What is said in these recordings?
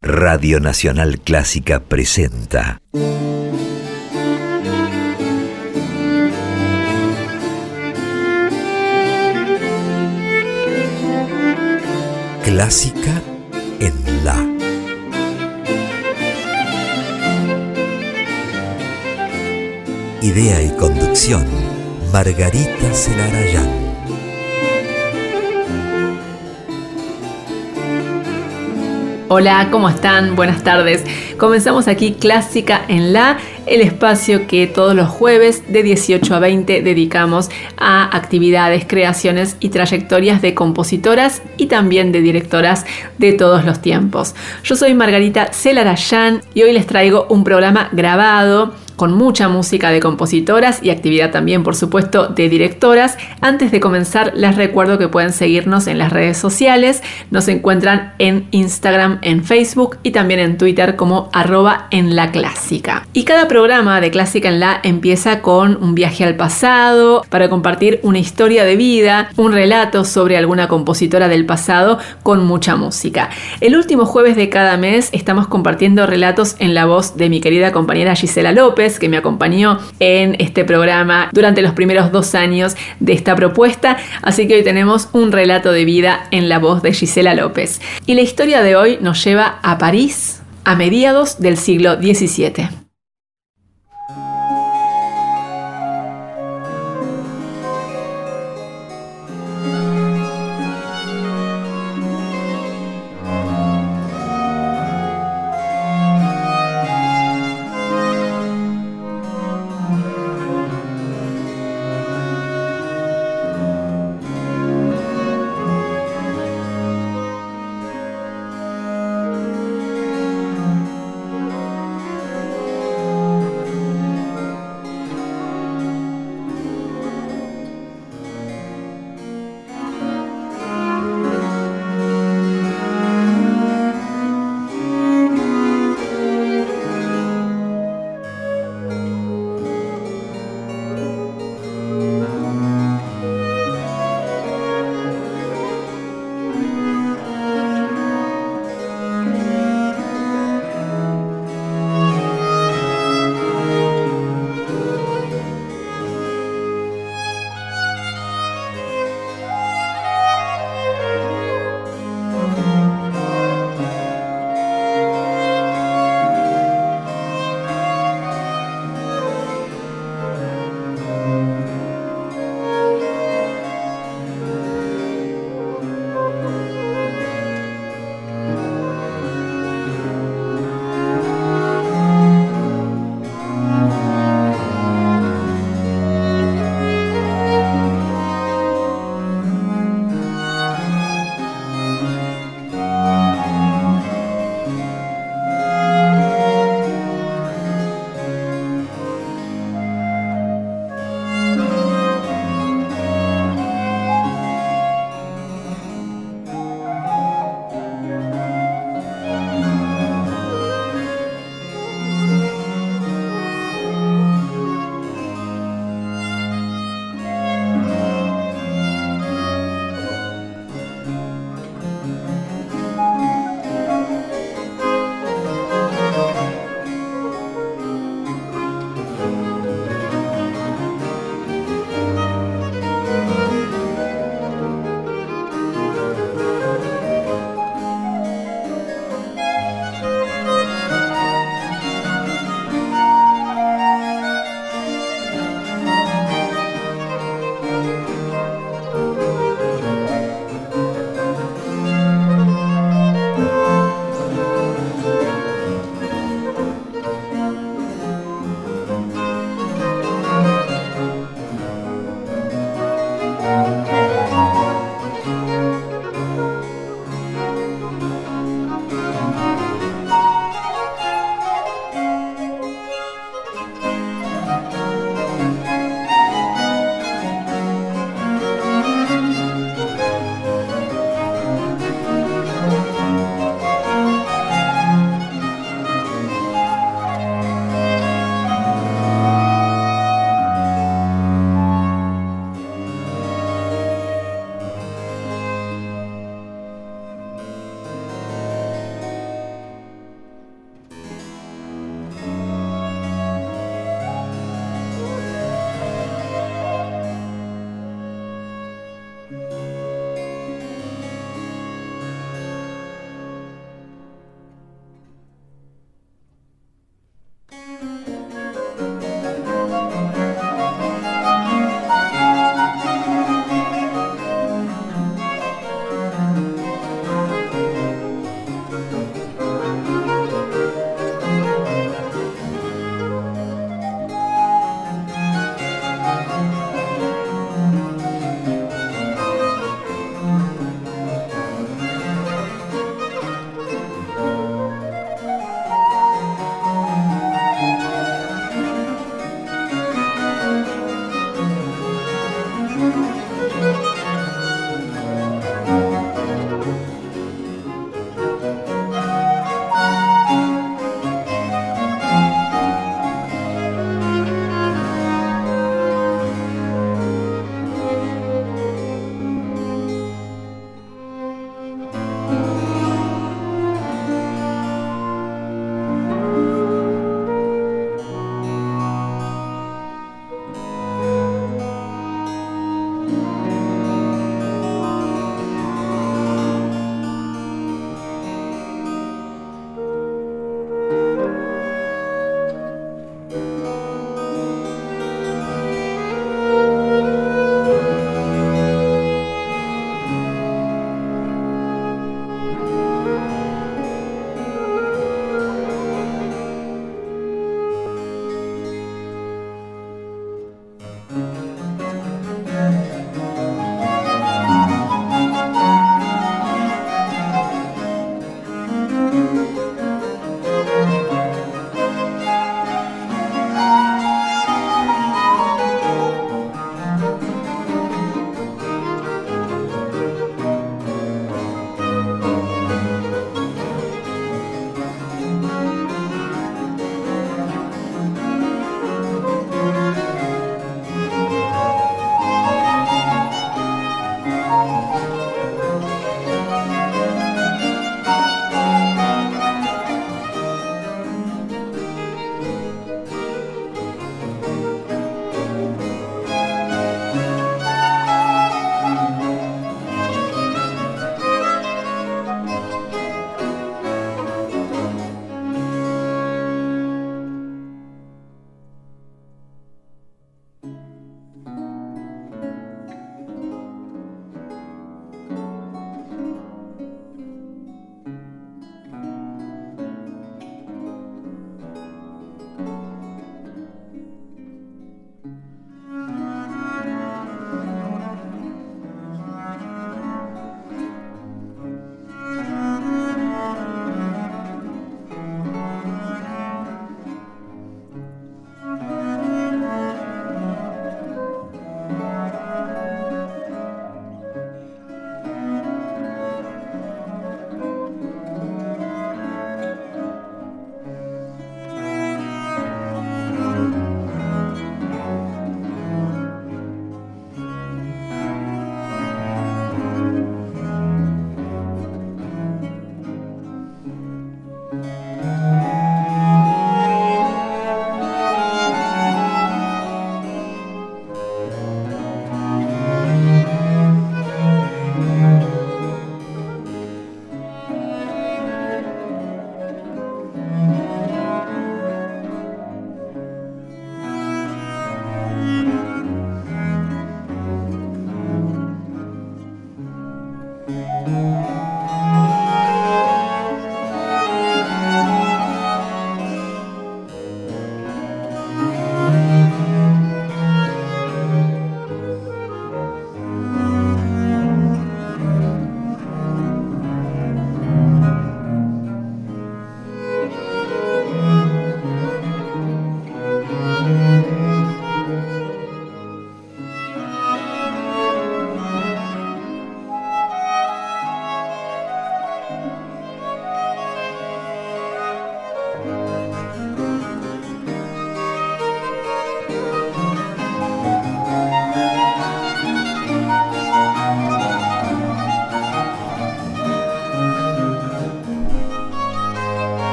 Radio Nacional Clásica presenta. Clásica en La. Idea y conducción, Margarita Celarayán. Hola, ¿cómo están? Buenas tardes. Comenzamos aquí Clásica en La, el espacio que todos los jueves de 18 a 20 dedicamos a actividades, creaciones y trayectorias de compositoras y también de directoras de todos los tiempos. Yo soy Margarita Celarayán y hoy les traigo un programa grabado con mucha música de compositoras y actividad también, por supuesto, de directoras. Antes de comenzar, les recuerdo que pueden seguirnos en las redes sociales. Nos encuentran en Instagram, en Facebook y también en Twitter como arroba. Y cada programa de Clásica en la empieza con un viaje al pasado para compartir una historia de vida, un relato sobre alguna compositora del pasado con mucha música. El último jueves de cada mes estamos compartiendo relatos en la voz de mi querida compañera Gisela López que me acompañó en este programa durante los primeros dos años de esta propuesta. Así que hoy tenemos un relato de vida en la voz de Gisela López. Y la historia de hoy nos lleva a París a mediados del siglo XVII.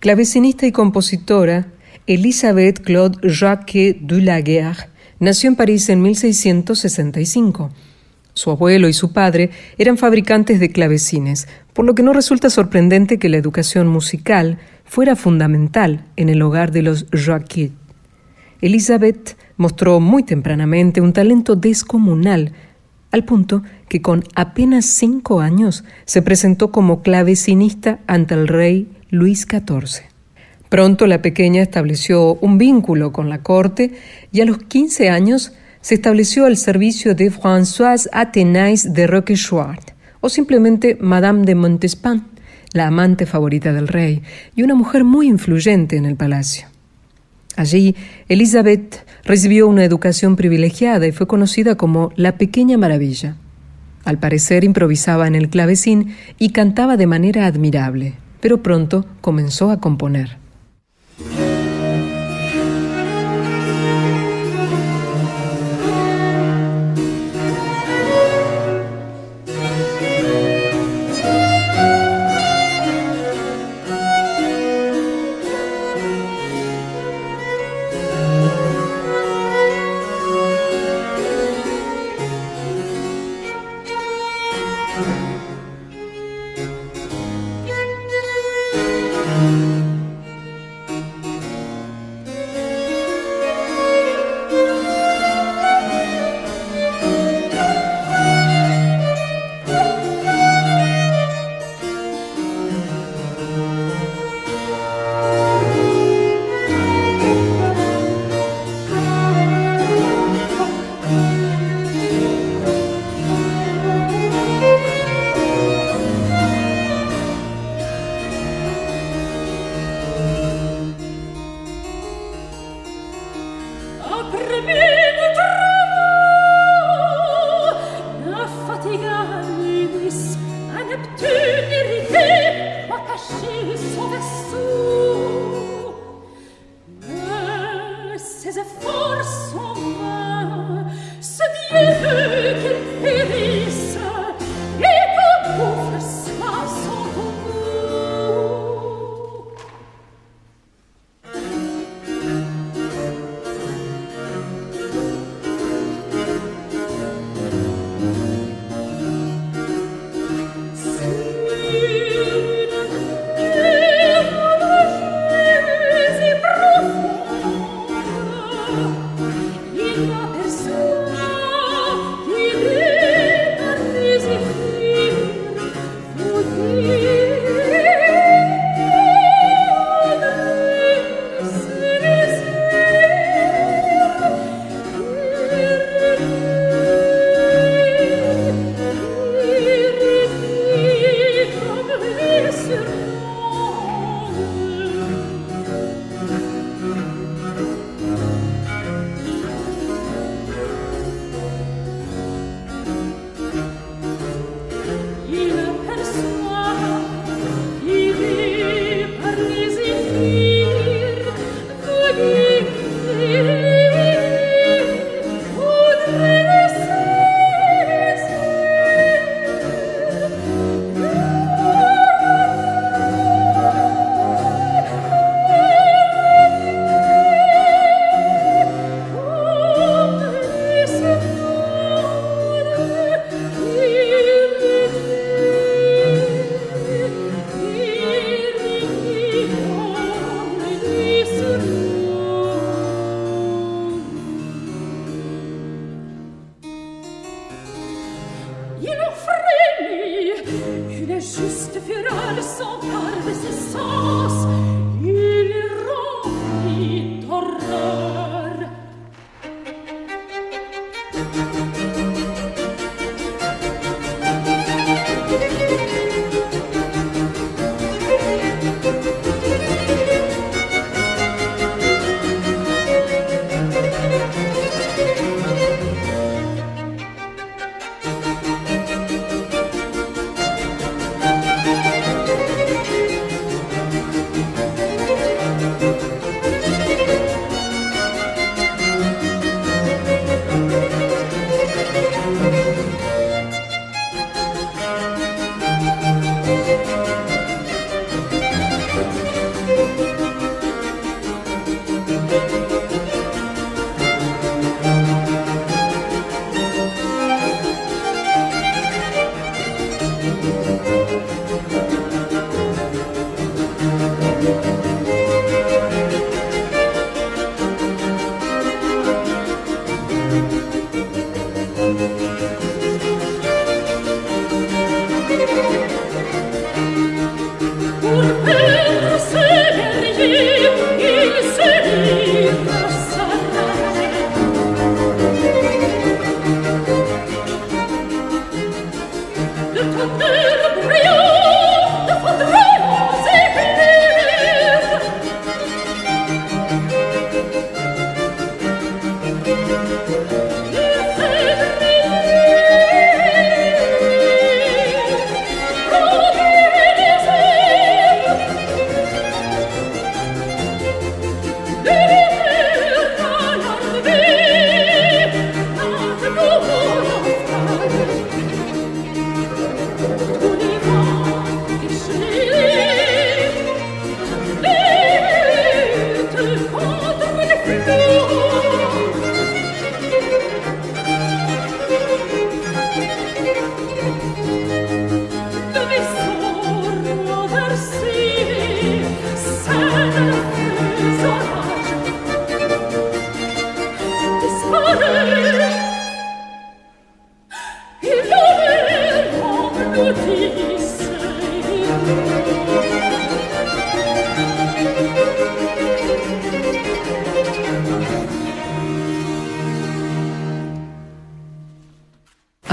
Clavecinista y compositora, Elisabeth Claude Jacques Dulaguerre nació en París en 1665. Su abuelo y su padre eran fabricantes de clavecines, por lo que no resulta sorprendente que la educación musical fuera fundamental en el hogar de los Jacques. Elizabeth mostró muy tempranamente un talento descomunal, al punto que con apenas cinco años se presentó como clavecinista ante el rey Luis XIV. Pronto la pequeña estableció un vínculo con la corte y a los 15 años se estableció al servicio de Françoise Athénaïs de Roquechouart, o simplemente Madame de Montespan, la amante favorita del rey y una mujer muy influyente en el palacio. Allí, Elizabeth recibió una educación privilegiada y fue conocida como la Pequeña Maravilla. Al parecer improvisaba en el clavecín y cantaba de manera admirable, pero pronto comenzó a componer.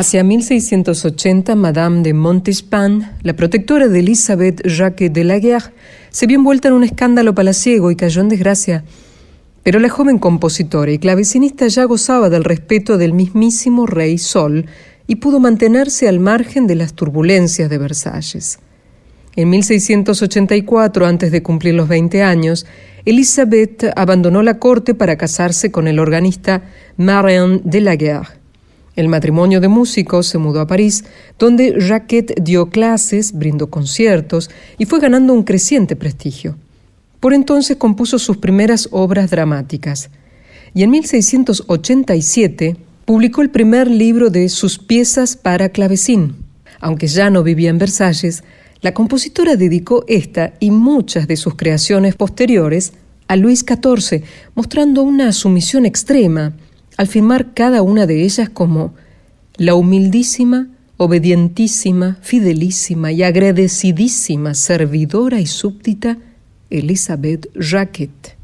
Hacia 1680, Madame de Montespan, la protectora de Elisabeth Jacques de la Guerre, se vio envuelta en un escándalo palaciego y cayó en desgracia. Pero la joven compositora y clavecinista ya gozaba del respeto del mismísimo rey Sol y pudo mantenerse al margen de las turbulencias de Versalles. En 1684, antes de cumplir los 20 años, Elisabeth abandonó la corte para casarse con el organista Marin de la Guerre. El matrimonio de músicos se mudó a París, donde Jacquet dio clases, brindó conciertos y fue ganando un creciente prestigio. Por entonces compuso sus primeras obras dramáticas y en 1687 publicó el primer libro de sus piezas para clavecín. Aunque ya no vivía en Versalles, la compositora dedicó esta y muchas de sus creaciones posteriores a Luis XIV, mostrando una sumisión extrema al firmar cada una de ellas como la humildísima, obedientísima, fidelísima y agradecidísima servidora y súbdita Elizabeth Racket.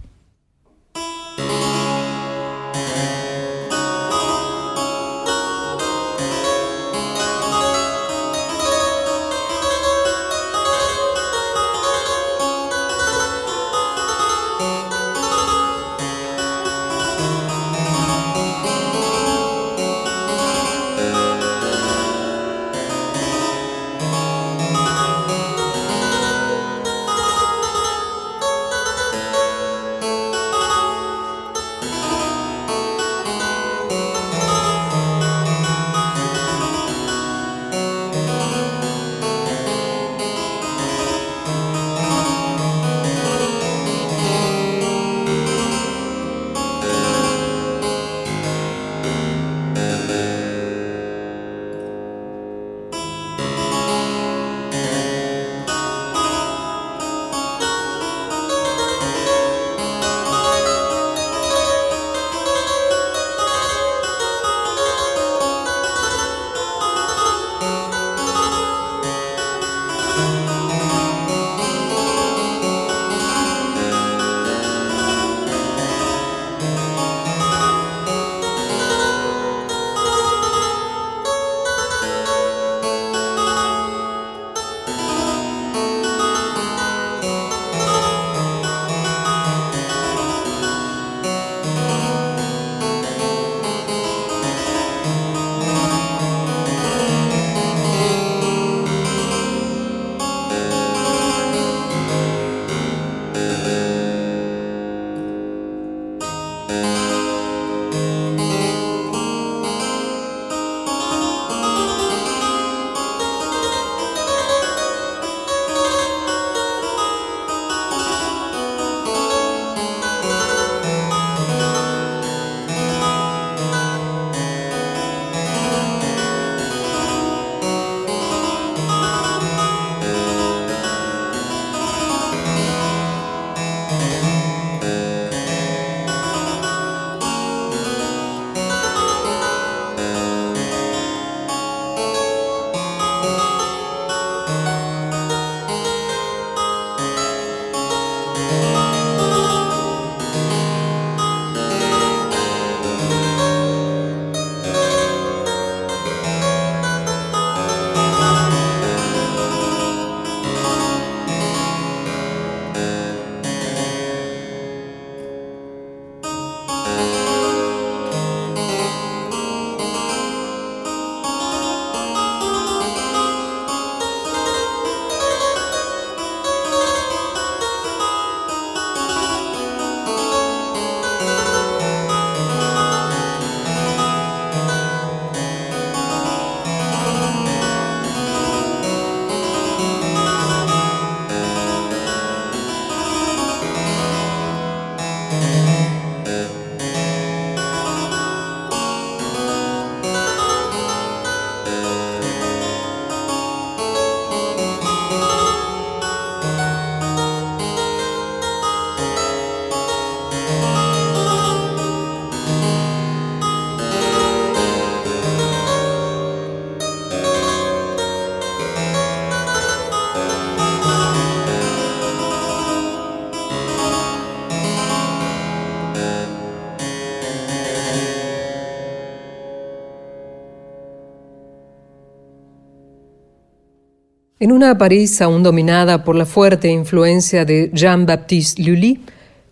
En una París aún dominada por la fuerte influencia de Jean-Baptiste Lully,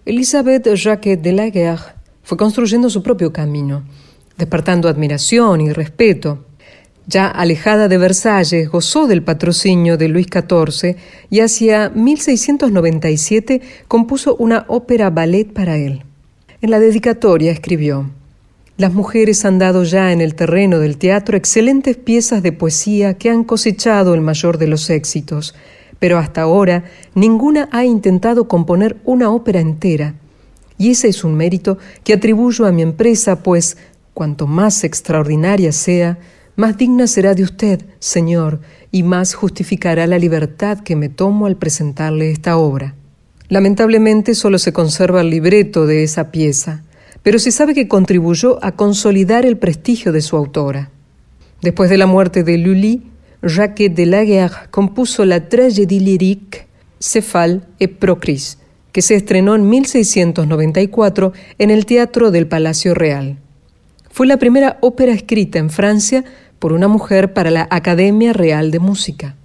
Elisabeth Jacques de la Guerre fue construyendo su propio camino, despertando admiración y respeto. Ya alejada de Versalles, gozó del patrocinio de Luis XIV y hacia 1697 compuso una ópera ballet para él. En la dedicatoria escribió las mujeres han dado ya en el terreno del teatro excelentes piezas de poesía que han cosechado el mayor de los éxitos, pero hasta ahora ninguna ha intentado componer una ópera entera. Y ese es un mérito que atribuyo a mi empresa, pues cuanto más extraordinaria sea, más digna será de usted, Señor, y más justificará la libertad que me tomo al presentarle esta obra. Lamentablemente solo se conserva el libreto de esa pieza pero se sabe que contribuyó a consolidar el prestigio de su autora. Después de la muerte de Lully, Jacques de la Guerre compuso la tragédie lyrique Céphale et Procris, que se estrenó en 1694 en el Teatro del Palacio Real. Fue la primera ópera escrita en Francia por una mujer para la Academia Real de Música.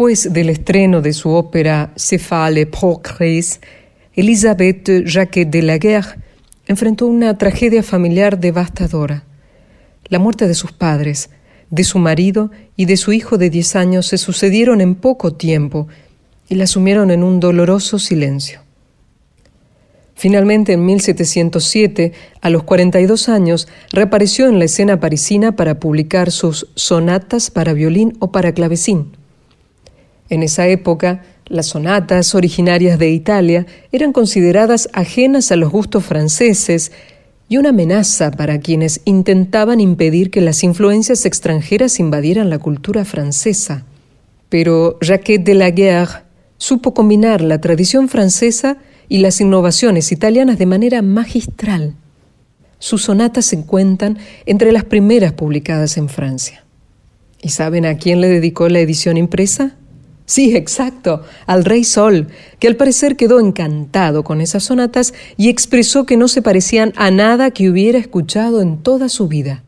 Después del estreno de su ópera Céphale Progrès, Elisabeth Jacques de la Guerre enfrentó una tragedia familiar devastadora. La muerte de sus padres, de su marido y de su hijo de diez años se sucedieron en poco tiempo y la sumieron en un doloroso silencio. Finalmente, en 1707, a los 42 años, reapareció en la escena parisina para publicar sus sonatas para violín o para clavecín. En esa época, las sonatas originarias de Italia eran consideradas ajenas a los gustos franceses y una amenaza para quienes intentaban impedir que las influencias extranjeras invadieran la cultura francesa. Pero Jacques de la Guerre supo combinar la tradición francesa y las innovaciones italianas de manera magistral. Sus sonatas se cuentan entre las primeras publicadas en Francia. ¿Y saben a quién le dedicó la edición impresa? Sí, exacto, al rey Sol, que al parecer quedó encantado con esas sonatas y expresó que no se parecían a nada que hubiera escuchado en toda su vida.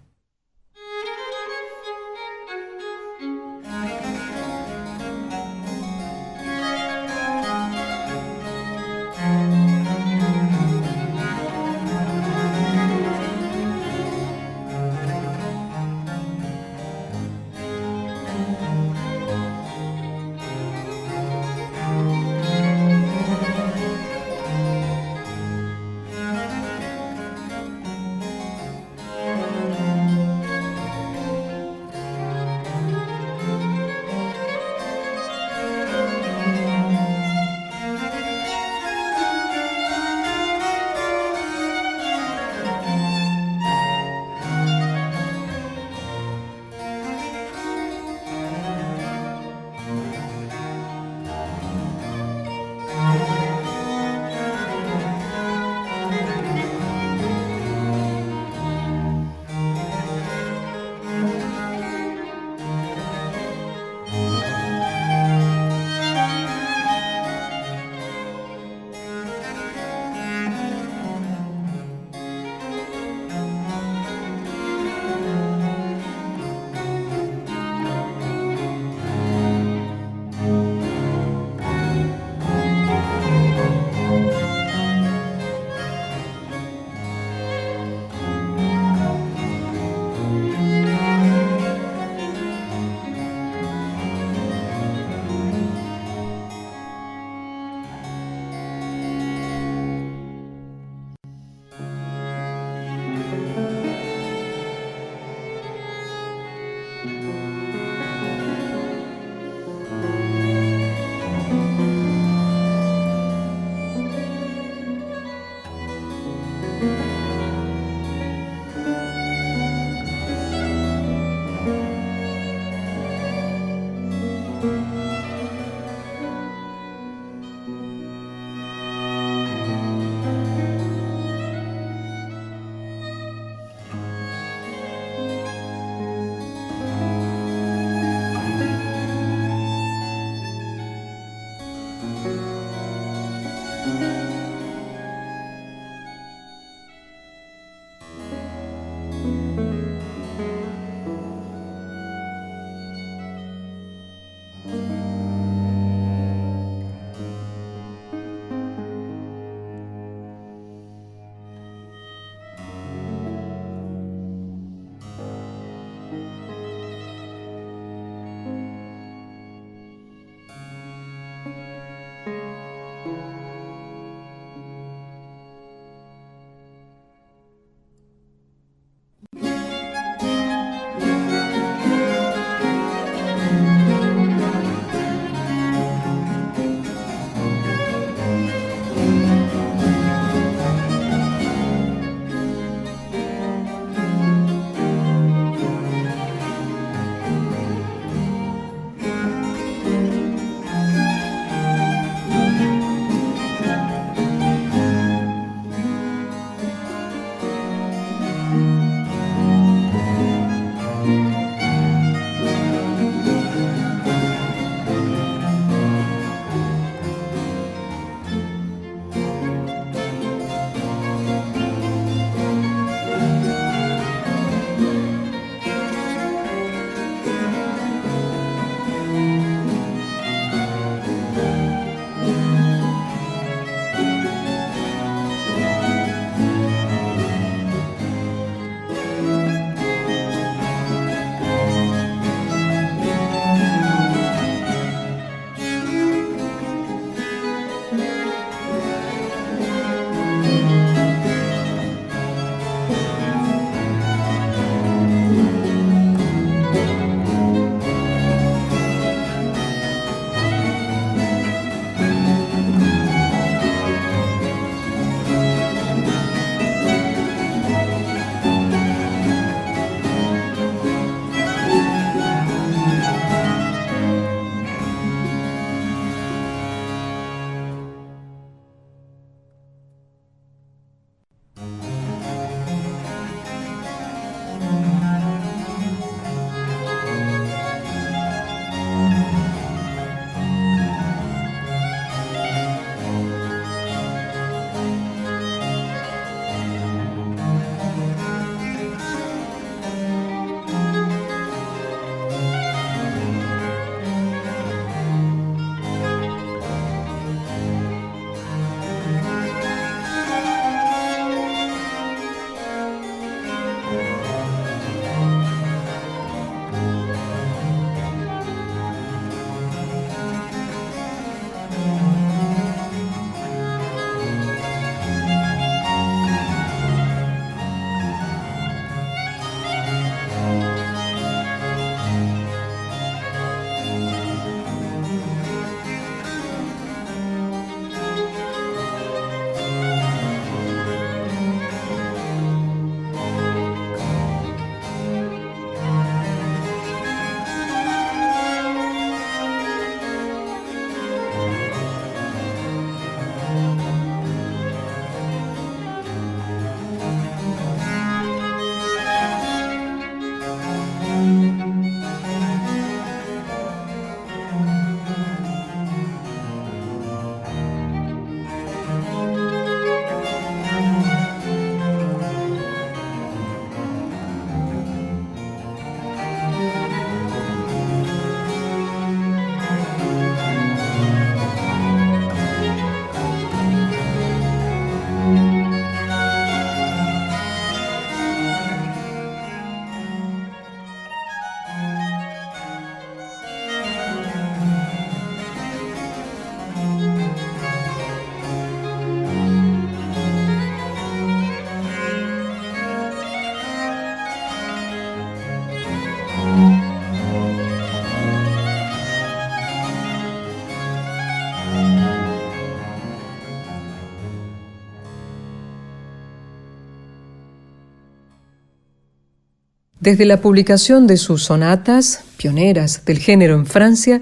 Desde la publicación de sus sonatas, pioneras del género en Francia,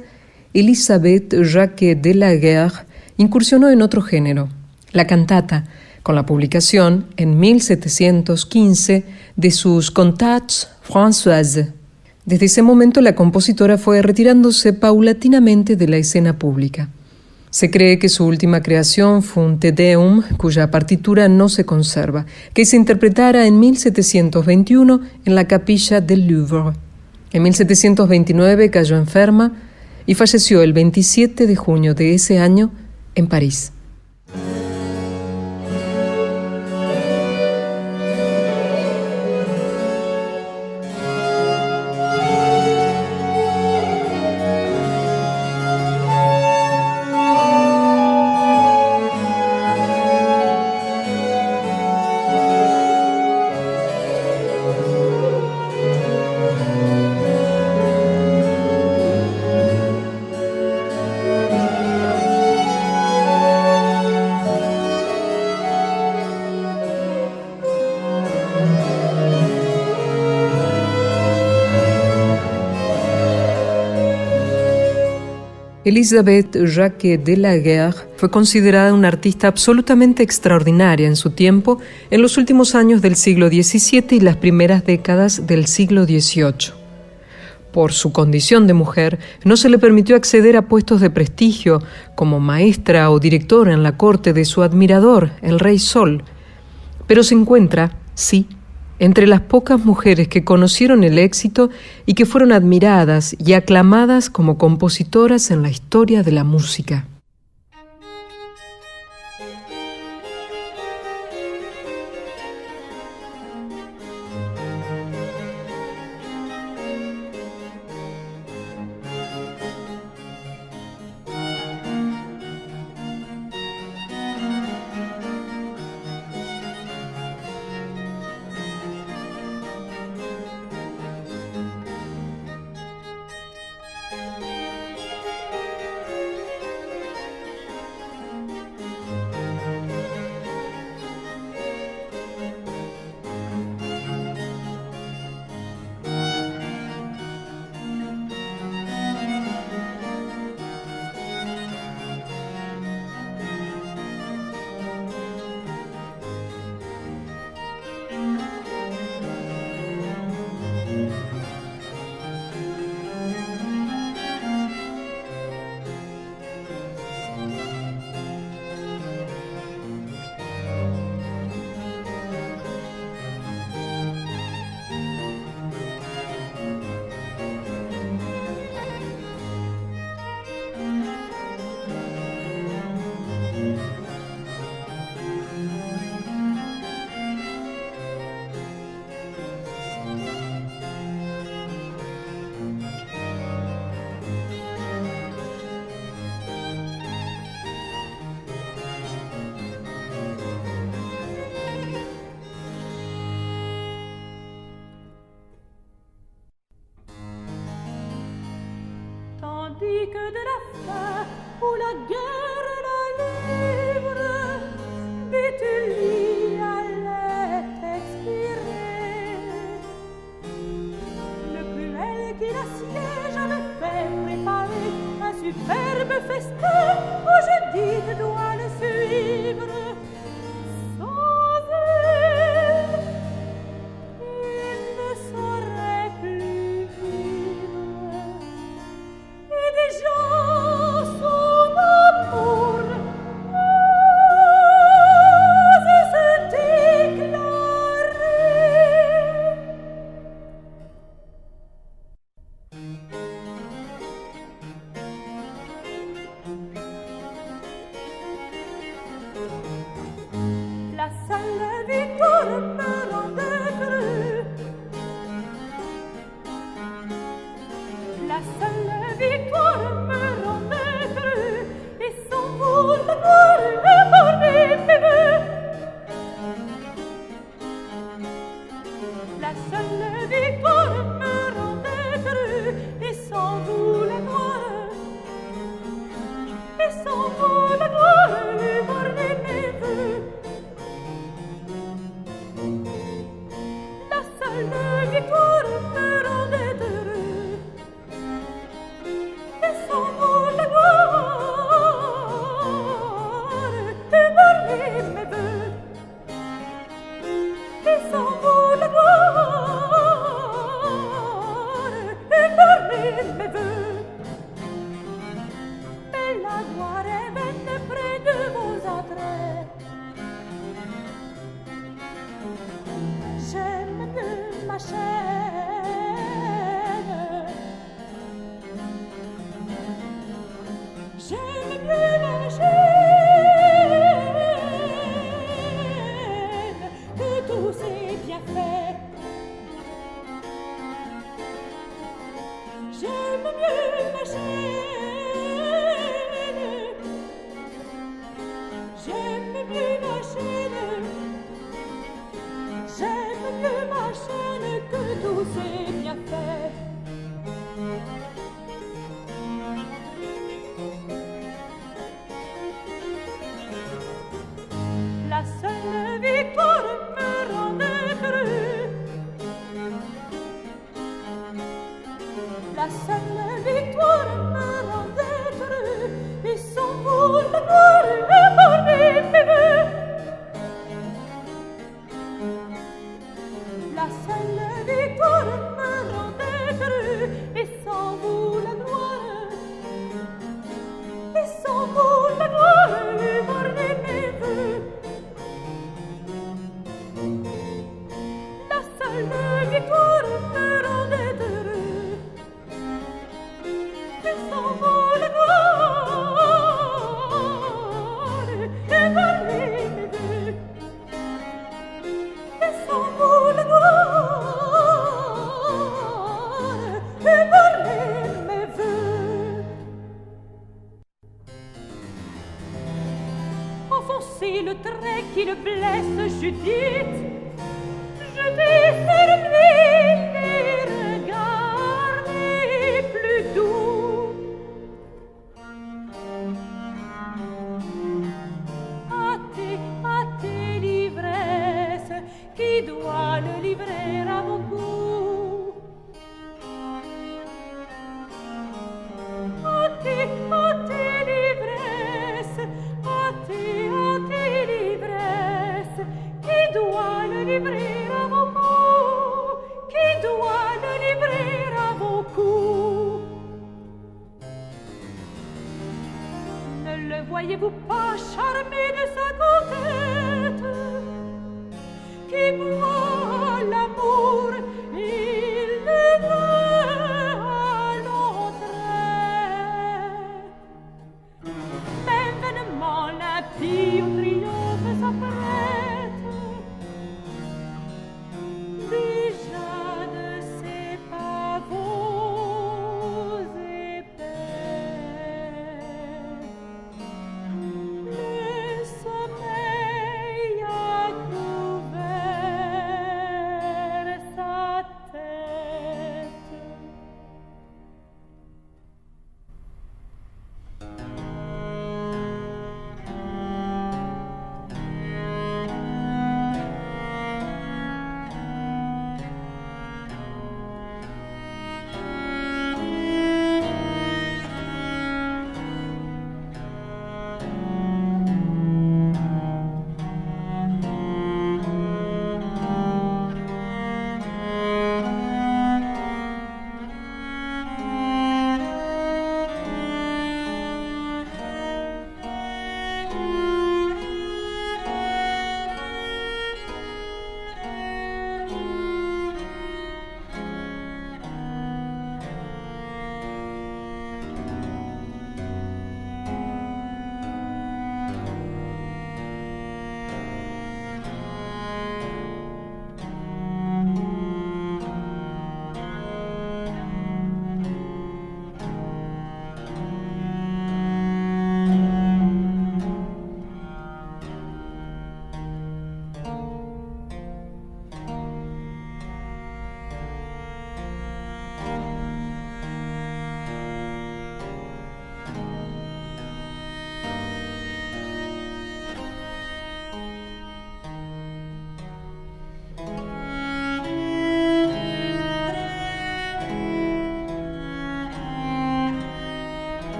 Elisabeth Jacques de la Guerre incursionó en otro género, la cantata, con la publicación en 1715 de sus Cantates Françoises. Desde ese momento la compositora fue retirándose paulatinamente de la escena pública. Se cree que su última creación fue un Te Deum, cuya partitura no se conserva, que se interpretara en 1721 en la capilla del Louvre. En 1729 cayó enferma y falleció el 27 de junio de ese año en París. Elisabeth Jacques de la Guerre fue considerada una artista absolutamente extraordinaria en su tiempo en los últimos años del siglo XVII y las primeras décadas del siglo XVIII. Por su condición de mujer, no se le permitió acceder a puestos de prestigio como maestra o directora en la corte de su admirador, el rey Sol, pero se encuentra, sí, entre las pocas mujeres que conocieron el éxito y que fueron admiradas y aclamadas como compositoras en la historia de la música.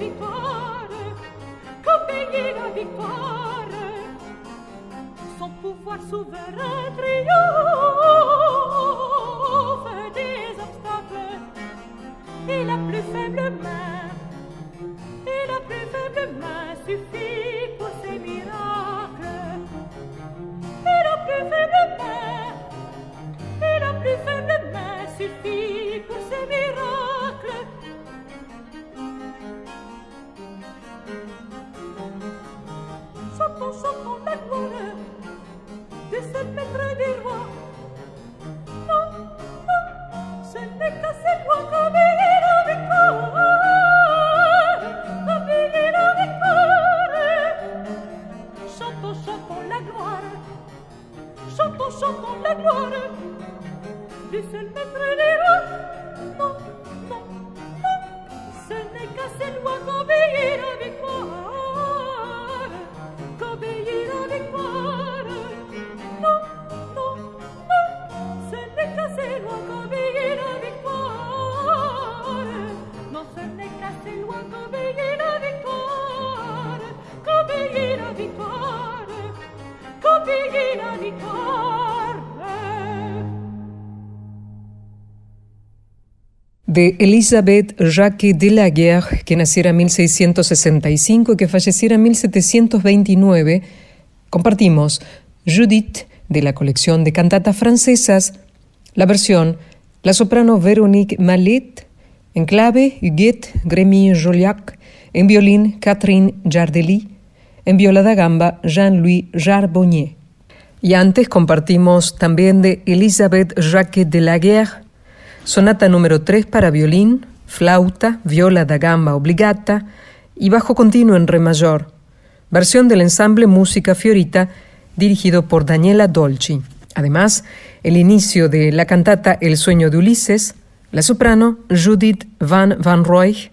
victoire, quand veillait la victoire, son pouvoir souverain triomphe. de Elizabeth Jacques de la Guerre, que naciera en 1665 y que falleciera en 1729, compartimos Judith de la colección de cantatas francesas, la versión la soprano Véronique Mallet, en clave Huguette Grémy-Joliac, en violín Catherine Jardelli, en viola da gamba Jean-Louis Jarbonnier. Y antes compartimos también de Elisabeth Jacques de la Guerre, Sonata número 3 para violín, flauta, viola da gamba obligata y bajo continuo en re mayor. Versión del ensamble Música Fiorita dirigido por Daniela Dolci. Además, el inicio de la cantata El sueño de Ulises, la soprano Judith Van Van Roy,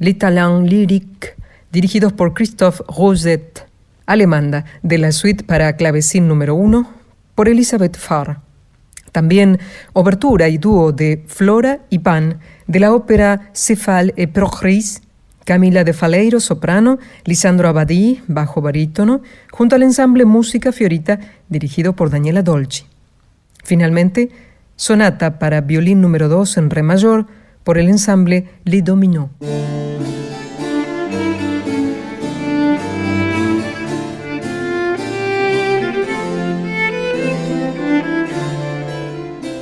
L'Italien Lyrique, dirigidos por Christoph Rosette, alemanda, de la suite para clavecín número 1, por Elisabeth Farr. También obertura y dúo de Flora y Pan de la ópera Céphale et Progris, Camila de Faleiro, soprano, Lisandro Abadí, bajo barítono, junto al ensamble Música Fiorita, dirigido por Daniela Dolci. Finalmente, sonata para violín número 2 en re mayor por el ensamble Les Dominos.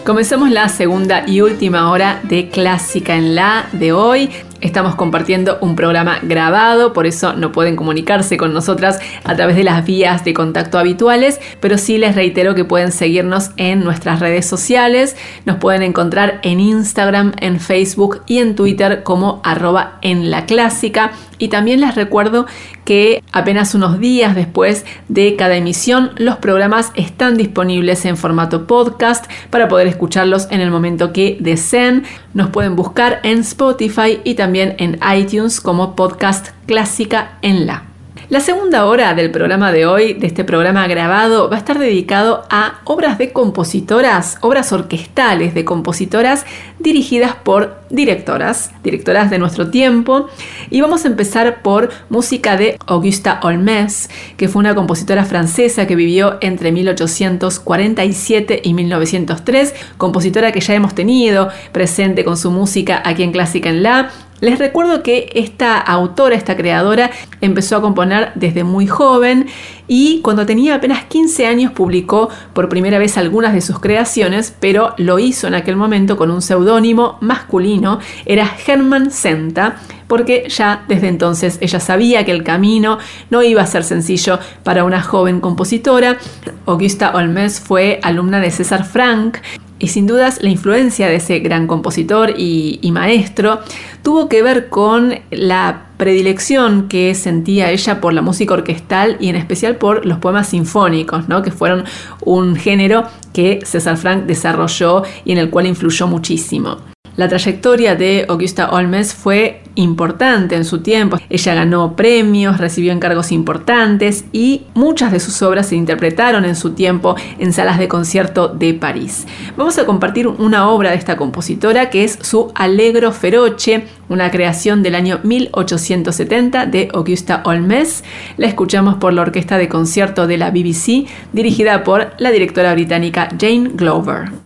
Comenzamos la segunda y última hora de Clásica en la de hoy. Estamos compartiendo un programa grabado, por eso no pueden comunicarse con nosotras a través de las vías de contacto habituales, pero sí les reitero que pueden seguirnos en nuestras redes sociales. Nos pueden encontrar en Instagram, en Facebook y en Twitter como arroba en la clásica. Y también les recuerdo que apenas unos días después de cada emisión los programas están disponibles en formato podcast para poder escucharlos en el momento que deseen. Nos pueden buscar en Spotify y también en iTunes como podcast clásica en la. La segunda hora del programa de hoy, de este programa grabado, va a estar dedicado a obras de compositoras, obras orquestales de compositoras dirigidas por directoras, directoras de nuestro tiempo. Y vamos a empezar por música de Augusta Holmes, que fue una compositora francesa que vivió entre 1847 y 1903, compositora que ya hemos tenido presente con su música aquí en Clásica en La les recuerdo que esta autora, esta creadora, empezó a componer desde muy joven y cuando tenía apenas 15 años publicó por primera vez algunas de sus creaciones, pero lo hizo en aquel momento con un seudónimo masculino, era Hermann Senta, porque ya desde entonces ella sabía que el camino no iba a ser sencillo para una joven compositora. Augusta Olmes fue alumna de César Frank y sin dudas la influencia de ese gran compositor y, maestro tuvo que ver con la predilección que sentía ella por la música orquestal y en especial por los poemas sinfónicos, ¿no? que fueron un género que César Frank desarrolló y en el cual influyó muchísimo. La trayectoria de Augusta Olmes fue importante en su tiempo. Ella ganó premios, recibió encargos importantes y muchas de sus obras se interpretaron en su tiempo en salas de concierto de París. Vamos a compartir una obra de esta compositora que es su Allegro Feroce, una creación del año 1870 de Augusta Olmes. La escuchamos por la Orquesta de Concierto de la BBC, dirigida por la directora británica Jane Glover.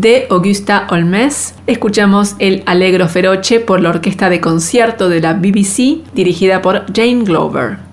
De Augusta Olmes. Escuchamos el Allegro Feroce por la orquesta de concierto de la BBC dirigida por Jane Glover.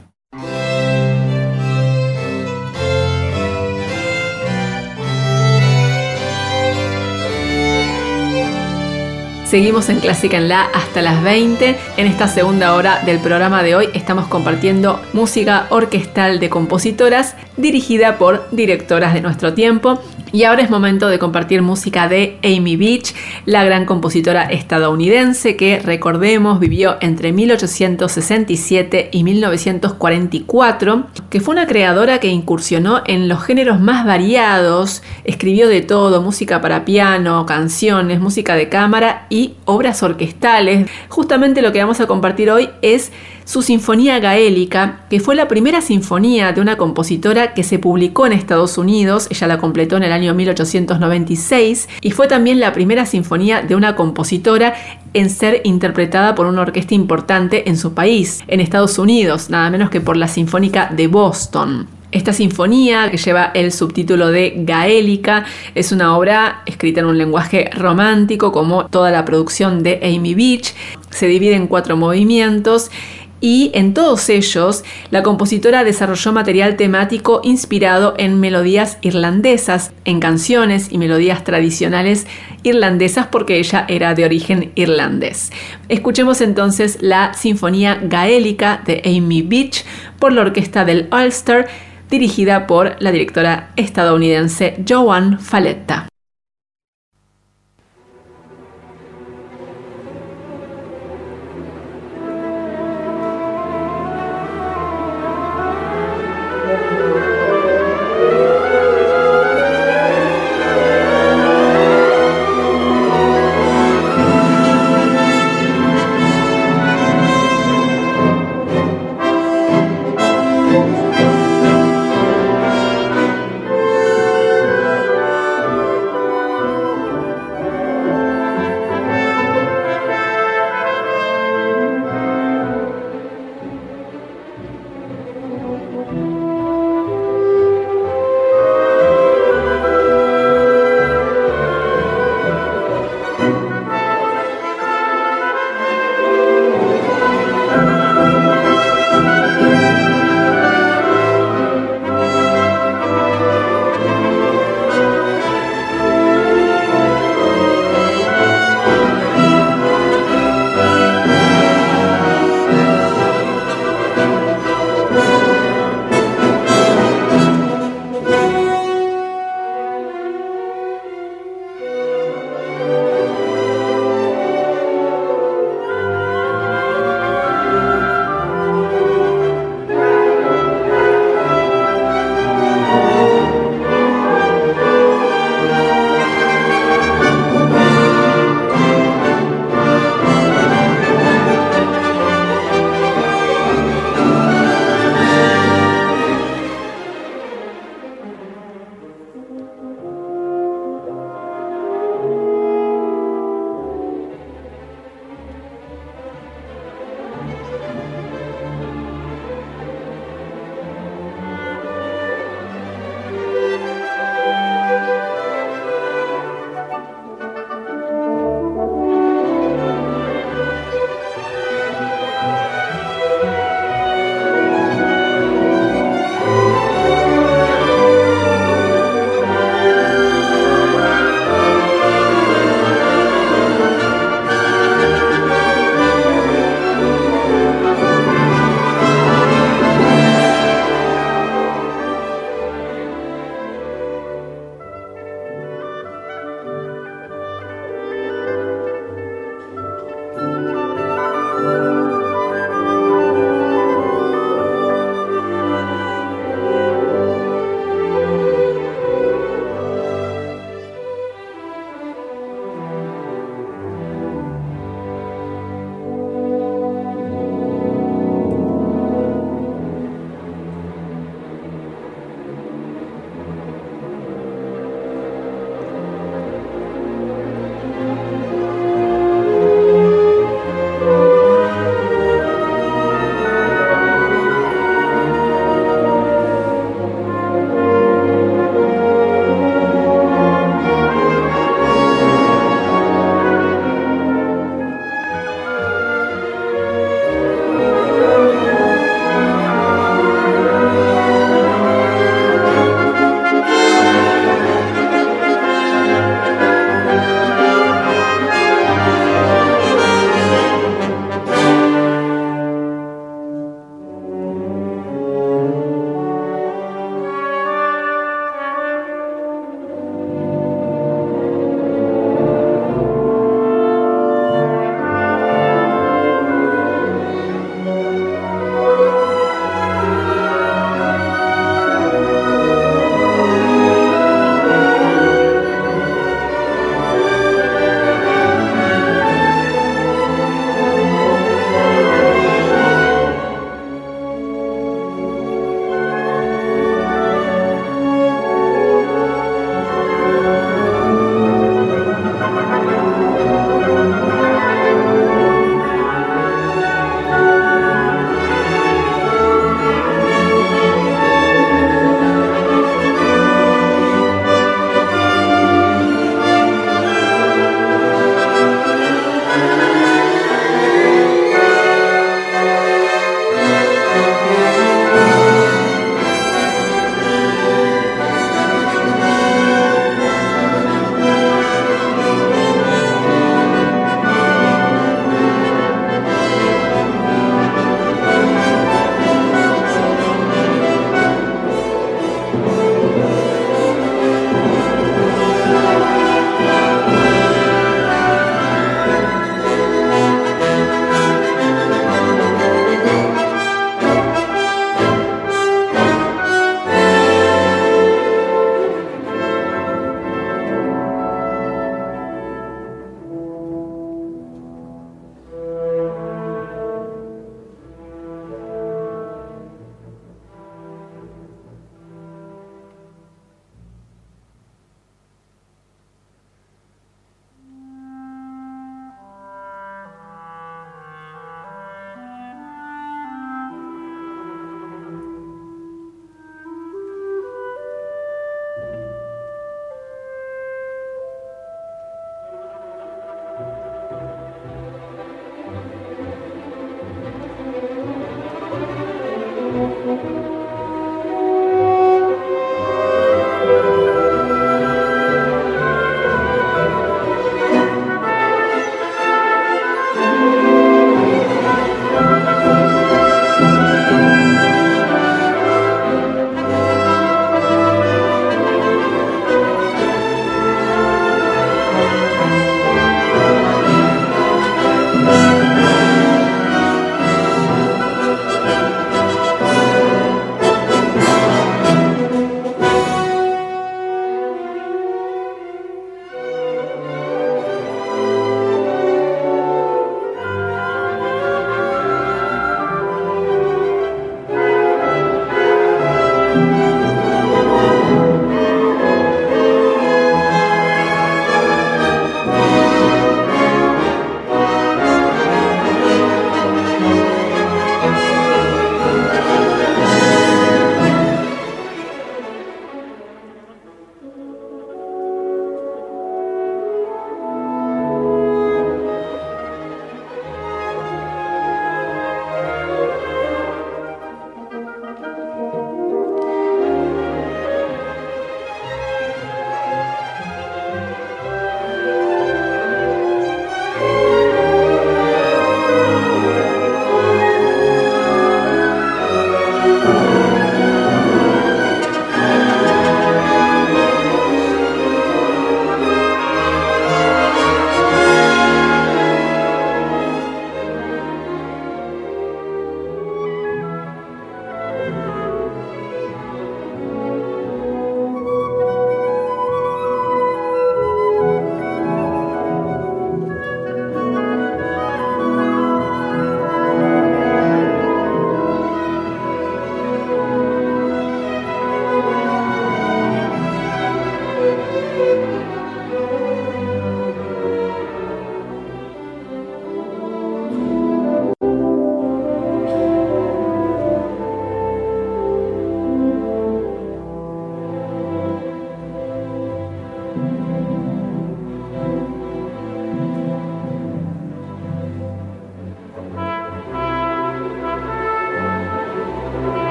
Seguimos en Clásica en La hasta las 20. En esta segunda hora del programa de hoy estamos compartiendo música orquestal de compositoras dirigida por directoras de nuestro tiempo. Y ahora es momento de compartir música de Amy Beach, la gran compositora estadounidense que, recordemos, vivió entre 1867 y 1944, que fue una creadora que incursionó en los géneros más variados, escribió de todo, música para piano, canciones, música de cámara y obras orquestales. Justamente lo que vamos a compartir hoy es su Sinfonía Gaélica, que fue la primera sinfonía de una compositora que se publicó en Estados Unidos, ella la completó en el año 1896, y fue también la primera sinfonía de una compositora en ser interpretada por una orquesta importante en su país, en Estados Unidos, nada menos que por la Sinfónica de Boston. Esta sinfonía, que lleva el subtítulo de Gaélica, es una obra escrita en un lenguaje romántico, como toda la producción de Amy Beach. Se divide en cuatro movimientos y en todos ellos la compositora desarrolló material temático inspirado en melodías irlandesas, en canciones y melodías tradicionales irlandesas porque ella era de origen irlandés. Escuchemos entonces la Sinfonía Gaélica de Amy Beach por la orquesta del Ulster dirigida por la directora estadounidense Joan Faletta.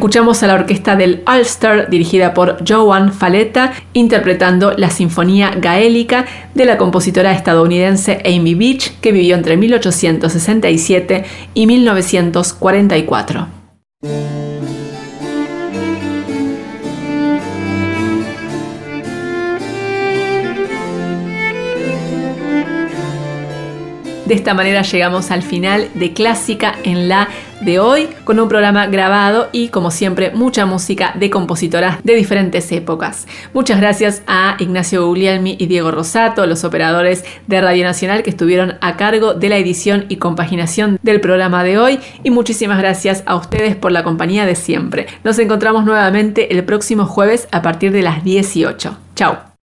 Escuchamos a la orquesta del Ulster dirigida por Joan Faletta interpretando la Sinfonía Gaélica de la compositora estadounidense Amy Beach que vivió entre 1867 y 1944. De esta manera llegamos al final de Clásica en la de hoy con un programa grabado y como siempre mucha música de compositoras de diferentes épocas. Muchas gracias a Ignacio Guglielmi y Diego Rosato, los operadores de Radio Nacional que estuvieron a cargo de la edición y compaginación del programa de hoy y muchísimas gracias a ustedes por la compañía de siempre. Nos encontramos nuevamente el próximo jueves a partir de las 18. Chao.